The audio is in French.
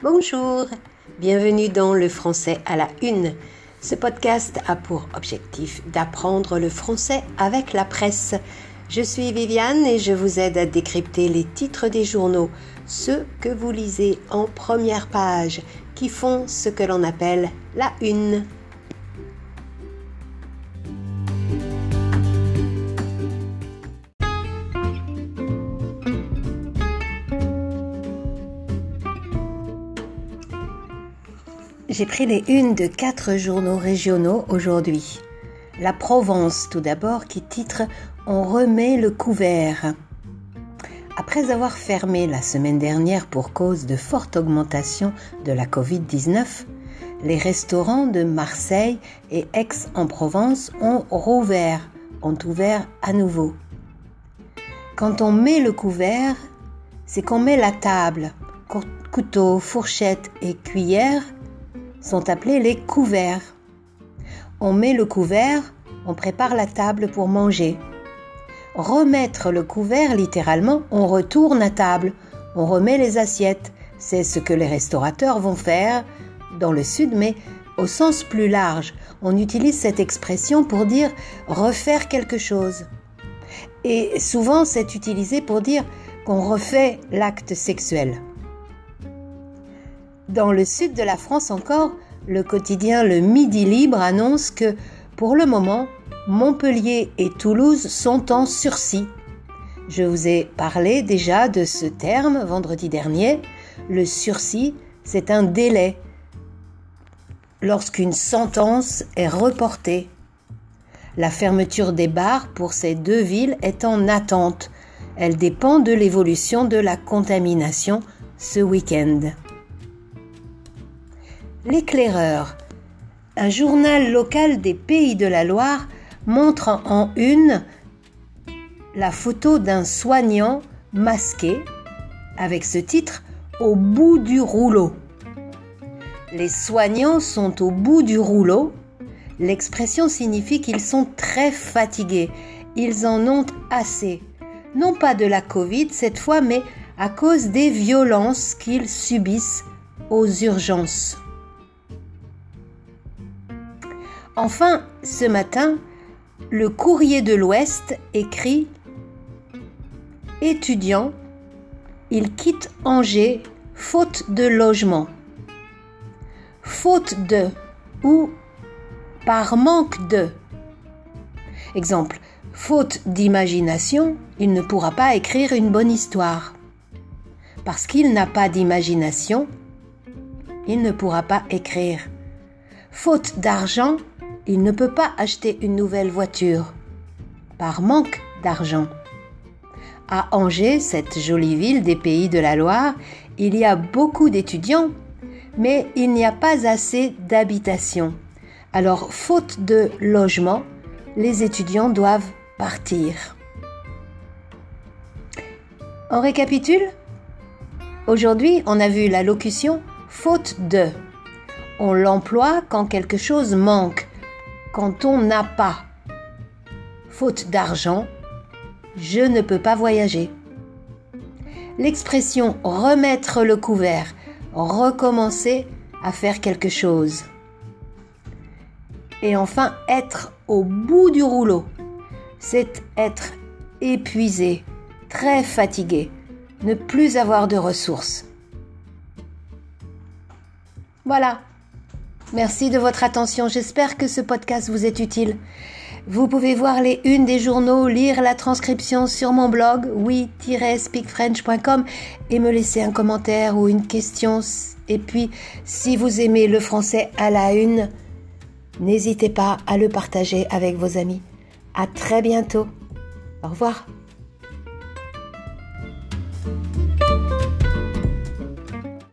Bonjour, bienvenue dans le français à la une. Ce podcast a pour objectif d'apprendre le français avec la presse. Je suis Viviane et je vous aide à décrypter les titres des journaux, ceux que vous lisez en première page, qui font ce que l'on appelle la une. J'ai pris les unes de quatre journaux régionaux aujourd'hui. La Provence tout d'abord qui titre On remet le couvert. Après avoir fermé la semaine dernière pour cause de forte augmentation de la Covid-19, les restaurants de Marseille et Aix-en-Provence ont rouvert, ont ouvert à nouveau. Quand on met le couvert, c'est qu'on met la table, couteau, fourchette et cuillère sont appelés les couverts. On met le couvert, on prépare la table pour manger. Remettre le couvert, littéralement, on retourne à table, on remet les assiettes. C'est ce que les restaurateurs vont faire dans le sud, mais au sens plus large. On utilise cette expression pour dire refaire quelque chose. Et souvent, c'est utilisé pour dire qu'on refait l'acte sexuel. Dans le sud de la France encore, le quotidien Le Midi Libre annonce que, pour le moment, Montpellier et Toulouse sont en sursis. Je vous ai parlé déjà de ce terme vendredi dernier. Le sursis, c'est un délai lorsqu'une sentence est reportée. La fermeture des bars pour ces deux villes est en attente. Elle dépend de l'évolution de la contamination ce week-end. L'éclaireur, un journal local des Pays de la Loire, montre en une la photo d'un soignant masqué avec ce titre Au bout du rouleau. Les soignants sont au bout du rouleau. L'expression signifie qu'ils sont très fatigués. Ils en ont assez. Non pas de la Covid cette fois, mais à cause des violences qu'ils subissent aux urgences. Enfin, ce matin, le courrier de l'Ouest écrit Étudiant, il quitte Angers faute de logement. Faute de ou par manque de. Exemple, faute d'imagination, il ne pourra pas écrire une bonne histoire. Parce qu'il n'a pas d'imagination, il ne pourra pas écrire. Faute d'argent, il ne peut pas acheter une nouvelle voiture par manque d'argent. À Angers, cette jolie ville des pays de la Loire, il y a beaucoup d'étudiants, mais il n'y a pas assez d'habitations. Alors, faute de logement, les étudiants doivent partir. On récapitule Aujourd'hui, on a vu la locution faute de. On l'emploie quand quelque chose manque, quand on n'a pas. Faute d'argent, je ne peux pas voyager. L'expression remettre le couvert, recommencer à faire quelque chose. Et enfin, être au bout du rouleau, c'est être épuisé, très fatigué, ne plus avoir de ressources. Voilà, Merci de votre attention. J'espère que ce podcast vous est utile. Vous pouvez voir les unes des journaux, lire la transcription sur mon blog oui-speakfrench.com et me laisser un commentaire ou une question. Et puis, si vous aimez le français à la une, n'hésitez pas à le partager avec vos amis. À très bientôt. Au revoir.